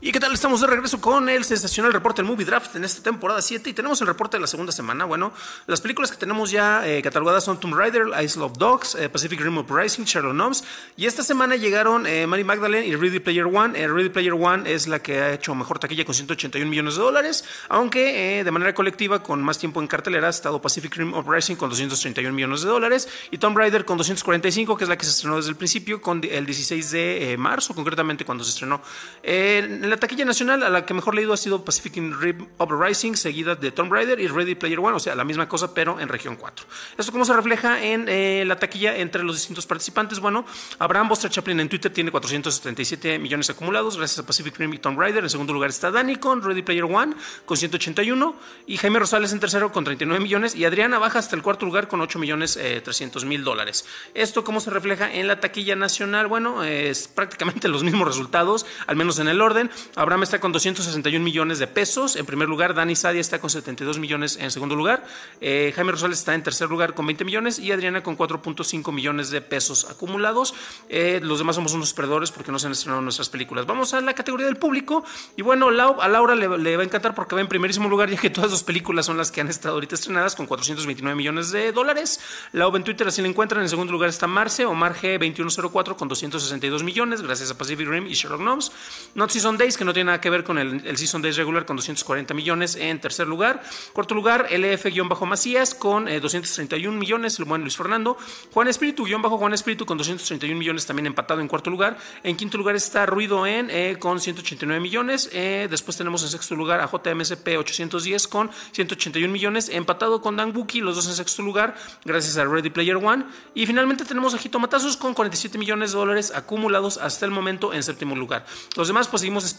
¿Y qué tal? Estamos de regreso con el sensacional reporte del Movie Draft en esta temporada 7 y tenemos el reporte de la segunda semana. Bueno, las películas que tenemos ya eh, catalogadas son Tomb Raider, Isle of Dogs, eh, Pacific Rim Uprising, Sherlock Gnomes y esta semana llegaron eh, Mary Magdalene y Ready Player One. Ready Player One es la que ha hecho mejor taquilla con 181 millones de dólares, aunque de manera colectiva con más tiempo en cartelera ha estado Pacific Rim Uprising con 231 millones de dólares y Tomb Raider con 245, que es la que se estrenó desde el principio, con el 16 de marzo, concretamente cuando se estrenó. en la taquilla nacional a la que mejor leído ha sido Pacific Rim Uprising, seguida de Tomb Raider y Ready Player One, o sea, la misma cosa, pero en región 4. Esto cómo se refleja en eh, la taquilla entre los distintos participantes. Bueno, Abraham Buster Chaplin en Twitter tiene 477 millones acumulados gracias a Pacific Rim y Tomb Raider. En segundo lugar está Dani con Ready Player One con 181 y Jaime Rosales en tercero con 39 millones y Adriana baja hasta el cuarto lugar con 8 millones 300 eh, mil dólares. Esto cómo se refleja en la taquilla nacional. Bueno, es prácticamente los mismos resultados, al menos en el orden. Abraham está con 261 millones de pesos. En primer lugar, Dani Sadia está con 72 millones en segundo lugar. Eh, Jaime Rosales está en tercer lugar con 20 millones y Adriana con 4.5 millones de pesos acumulados. Eh, los demás somos unos perdedores porque no se han estrenado nuestras películas. Vamos a la categoría del público. Y bueno, a Laura le, va a encantar porque va en primerísimo lugar, ya que todas las películas son las que han estado ahorita estrenadas con 429 millones de dólares. Lau en Twitter así la encuentran. En segundo lugar está Marce o Marge 2104 con 262 millones, gracias a Pacific Rim y Sherlock Gnomes. Not Season Que no tiene nada que ver con el, Season Days regular con 240 millones en tercer lugar. Cuarto lugar, LF-Macías con 231 eh, millones, el buen Luis Fernando. Juan Espíritu-Juan Espíritu con 231 millones también empatado en cuarto lugar. En quinto lugar está Ruido en eh, con 189 millones. Eh, después tenemos en sexto lugar a JMSP 810 con 181 millones, empatado con Dan Buki, los dos en sexto lugar, gracias a Ready Player One. Y finalmente tenemos a Jitomatazos con 47 millones de dólares acumulados hasta el momento en séptimo lugar. Los demás pues seguimos esperando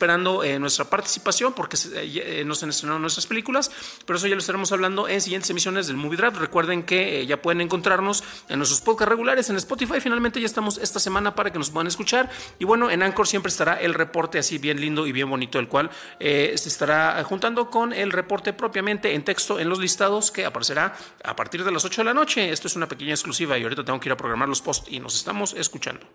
nuestra participación porque eh, se han estrenado nuestras películas, pero eso ya lo estaremos hablando en siguientes emisiones del Movie Draft. Recuerden que eh, ya pueden encontrarnos en nuestros podcasts regulares en Spotify. Finalmente ya estamos esta semana para que nos puedan escuchar. Y bueno, en Anchor siempre estará el reporte así bien lindo y bien bonito, el cual eh, se estará juntando con el reporte propiamente en texto en los listados que aparecerá a partir de las 8 de la noche. Esto es una pequeña exclusiva y ahorita tengo que ir a programar los posts y nos estamos escuchando.